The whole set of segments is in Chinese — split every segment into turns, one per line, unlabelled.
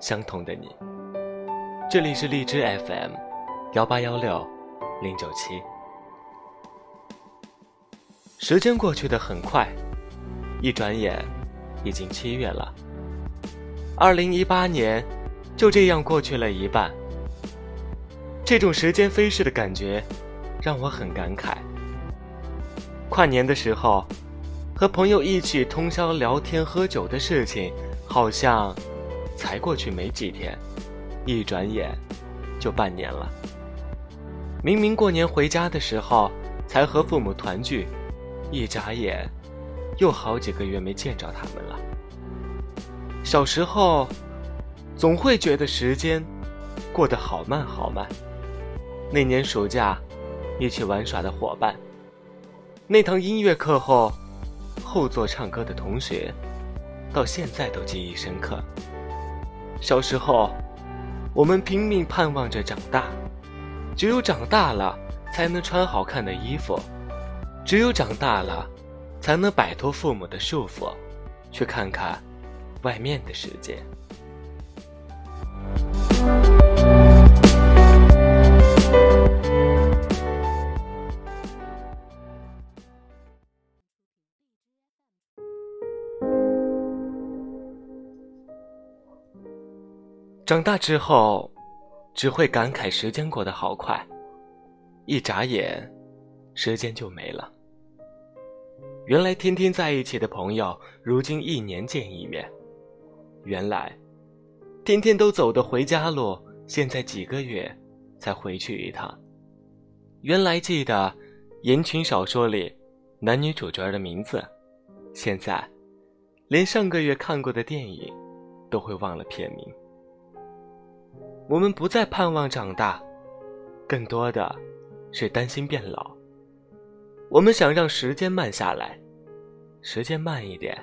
相同的你。这里是荔枝 FM，幺八幺六零九七。时间过去的很快，一转眼，已经七月了。二零一八年，就这样过去了一半。这种时间飞逝的感觉，让我很感慨。跨年的时候，和朋友一起通宵聊天喝酒的事情。好像才过去没几天，一转眼就半年了。明明过年回家的时候才和父母团聚，一眨眼又好几个月没见着他们了。小时候总会觉得时间过得好慢好慢。那年暑假一起玩耍的伙伴，那堂音乐课后后座唱歌的同学。到现在都记忆深刻。小时候，我们拼命盼望着长大，只有长大了才能穿好看的衣服，只有长大了才能摆脱父母的束缚，去看看外面的世界。长大之后，只会感慨时间过得好快，一眨眼，时间就没了。原来天天在一起的朋友，如今一年见一面；原来天天都走的回家路，现在几个月才回去一趟。原来记得言情小说里男女主角的名字，现在连上个月看过的电影都会忘了片名。我们不再盼望长大，更多的是担心变老。我们想让时间慢下来，时间慢一点，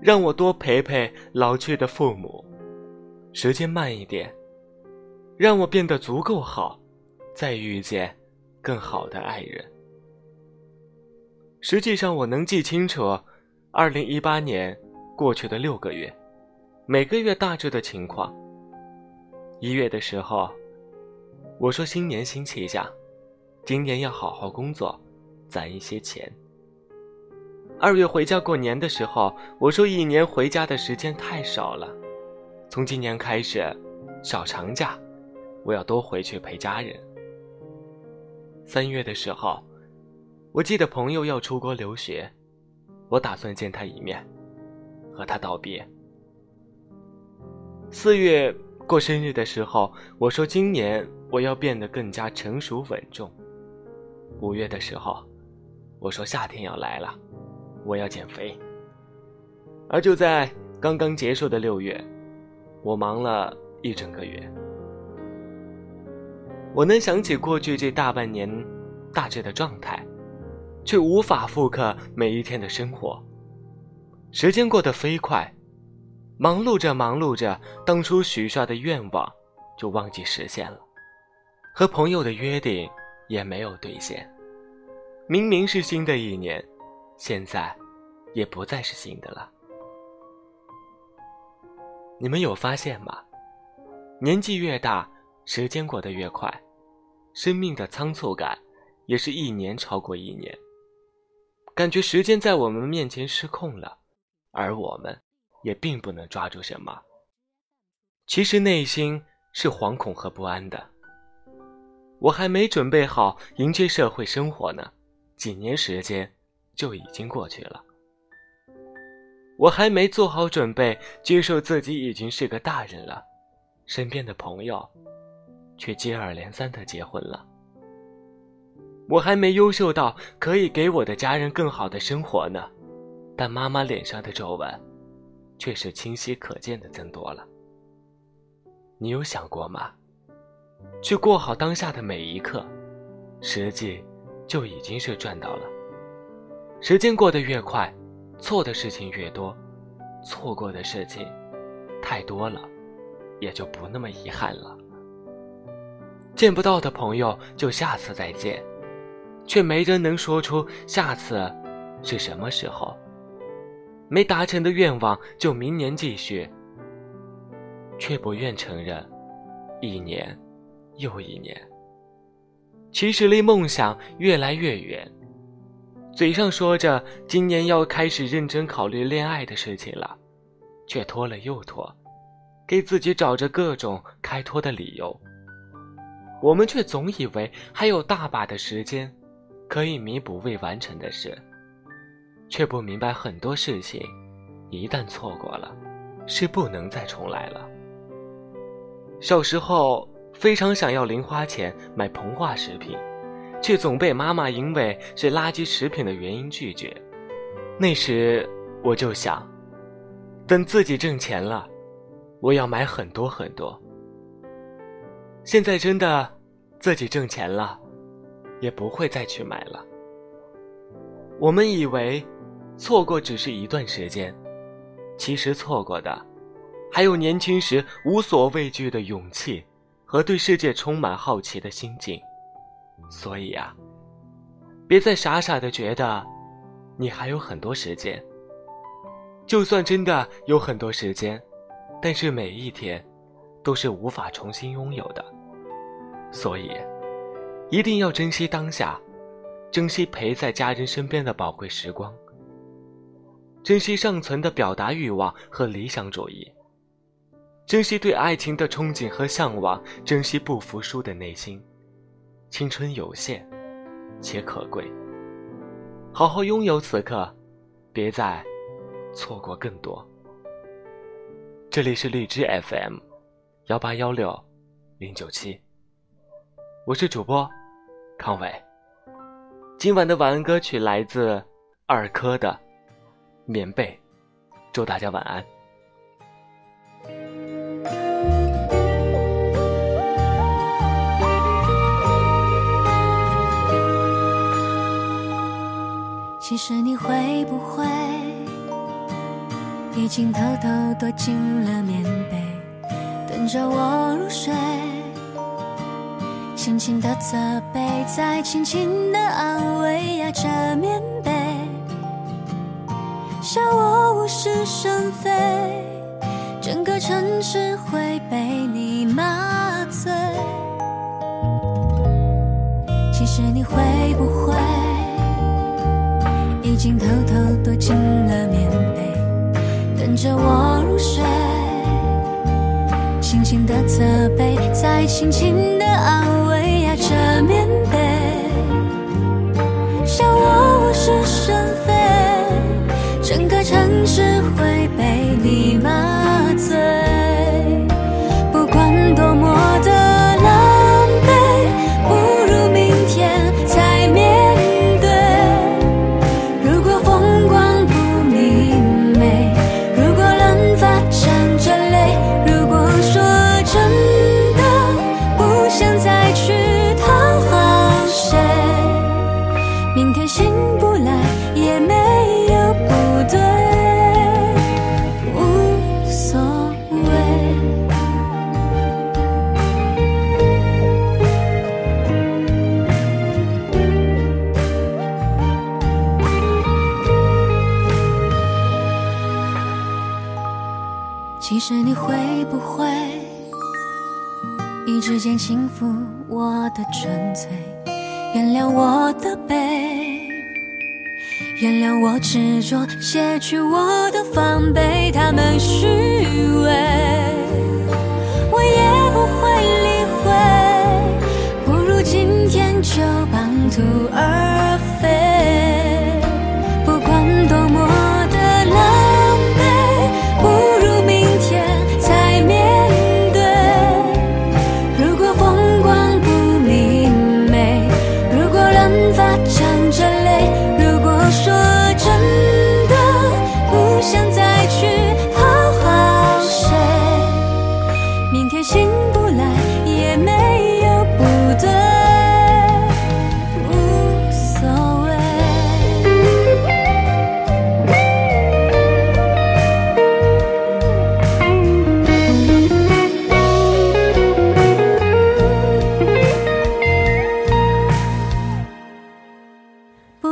让我多陪陪老去的父母；时间慢一点，让我变得足够好，再遇见更好的爱人。实际上，我能记清楚，二零一八年过去的六个月，每个月大致的情况。一月的时候，我说新年新气象，今年要好好工作，攒一些钱。二月回家过年的时候，我说一年回家的时间太少了，从今年开始，小长假，我要多回去陪家人。三月的时候，我记得朋友要出国留学，我打算见他一面，和他道别。四月。过生日的时候，我说今年我要变得更加成熟稳重。五月的时候，我说夏天要来了，我要减肥。而就在刚刚结束的六月，我忙了一整个月。我能想起过去这大半年大致的状态，却无法复刻每一天的生活。时间过得飞快。忙碌着，忙碌着，当初许下的愿望就忘记实现了，和朋友的约定也没有兑现。明明是新的一年，现在也不再是新的了。你们有发现吗？年纪越大，时间过得越快，生命的仓促感也是一年超过一年，感觉时间在我们面前失控了，而我们。也并不能抓住什么。其实内心是惶恐和不安的。我还没准备好迎接社会生活呢，几年时间就已经过去了。我还没做好准备接受自己已经是个大人了，身边的朋友却接二连三的结婚了。我还没优秀到可以给我的家人更好的生活呢，但妈妈脸上的皱纹。却是清晰可见的增多了。你有想过吗？去过好当下的每一刻，实际就已经是赚到了。时间过得越快，错的事情越多，错过的事情太多了，也就不那么遗憾了。见不到的朋友就下次再见，却没人能说出下次是什么时候。没达成的愿望就明年继续，却不愿承认，一年又一年。其实离梦想越来越远，嘴上说着今年要开始认真考虑恋爱的事情了，却拖了又拖，给自己找着各种开脱的理由。我们却总以为还有大把的时间，可以弥补未完成的事，却不明白很多事情，一旦错过了，是不能再重来了。小时候非常想要零花钱买膨化食品，却总被妈妈因为是垃圾食品的原因拒绝。那时我就想，等自己挣钱了，我要买很多很多。现在真的，自己挣钱了，也不会再去买了。我们以为，错过只是一段时间，其实错过的，还有年轻时无所畏惧的勇气和对世界充满好奇的心境。所以啊，别再傻傻的觉得，你还有很多时间。就算真的有很多时间，但是每一天。都是无法重新拥有的，所以一定要珍惜当下，珍惜陪在家人身边的宝贵时光，珍惜尚存的表达欲望和理想主义，珍惜对爱情的憧憬和向往，珍惜不服输的内心。青春有限，且可贵，好好拥有此刻，别再错过更多。这里是荔枝 FM。幺八幺六零九七，我是主播康伟。今晚的晚安歌曲来自二珂的《棉被》，祝大家晚安。
其实你会不会已经偷偷躲进了棉被？等着我入睡，轻轻的责备，再轻轻的安慰，压着棉被，笑我无事生非，整个城市会被你麻醉。其实你会不会已经偷偷躲进了棉被，等着我入睡？轻轻的责备，再轻轻的安慰，整个城市会一直间轻抚我的纯粹，原谅我的悲，原谅我执着，卸去我的防备，他们虚伪，我也不会理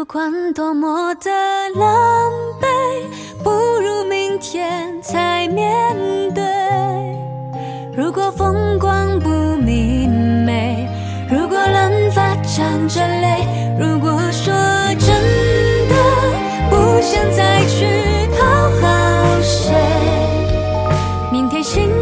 不管多么的狼狈，不如明天才面对。如果风光不明媚，如果冷发沾着泪，如果说真的不想再去讨好谁。明天心。